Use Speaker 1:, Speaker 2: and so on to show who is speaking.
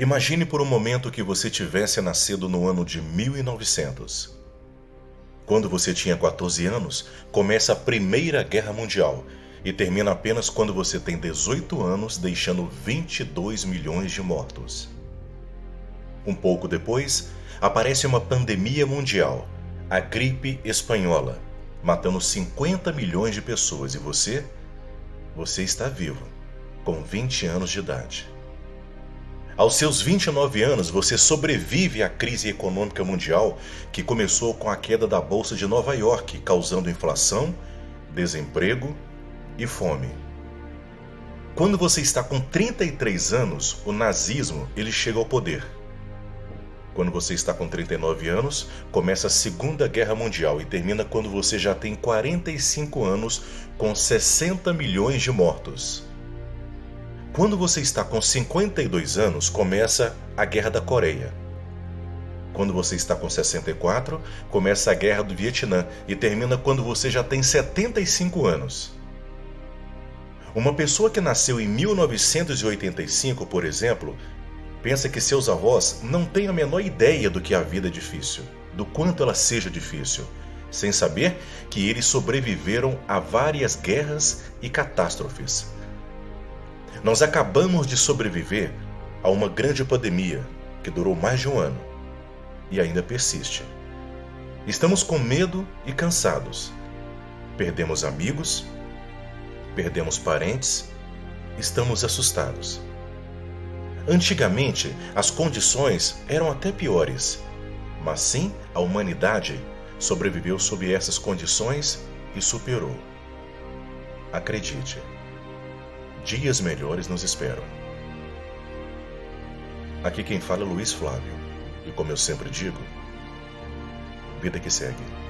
Speaker 1: Imagine por um momento que você tivesse nascido no ano de 1900. Quando você tinha 14 anos, começa a Primeira Guerra Mundial e termina apenas quando você tem 18 anos, deixando 22 milhões de mortos. Um pouco depois, aparece uma pandemia mundial, a gripe espanhola, matando 50 milhões de pessoas e você? Você está vivo, com 20 anos de idade. Aos seus 29 anos, você sobrevive à crise econômica mundial que começou com a queda da Bolsa de Nova York, causando inflação, desemprego e fome. Quando você está com 33 anos, o nazismo ele chega ao poder. Quando você está com 39 anos, começa a Segunda Guerra Mundial e termina quando você já tem 45 anos, com 60 milhões de mortos. Quando você está com 52 anos, começa a Guerra da Coreia. Quando você está com 64, começa a Guerra do Vietnã e termina quando você já tem 75 anos. Uma pessoa que nasceu em 1985, por exemplo, pensa que seus avós não têm a menor ideia do que a vida é difícil, do quanto ela seja difícil, sem saber que eles sobreviveram a várias guerras e catástrofes nós acabamos de sobreviver a uma grande pandemia que durou mais de um ano e ainda persiste. Estamos com medo e cansados. Perdemos amigos, perdemos parentes, estamos assustados. Antigamente, as condições eram até piores, mas sim a humanidade sobreviveu sob essas condições e superou. Acredite dias melhores nos esperam. Aqui quem fala é Luiz Flávio, e como eu sempre digo, vida que segue.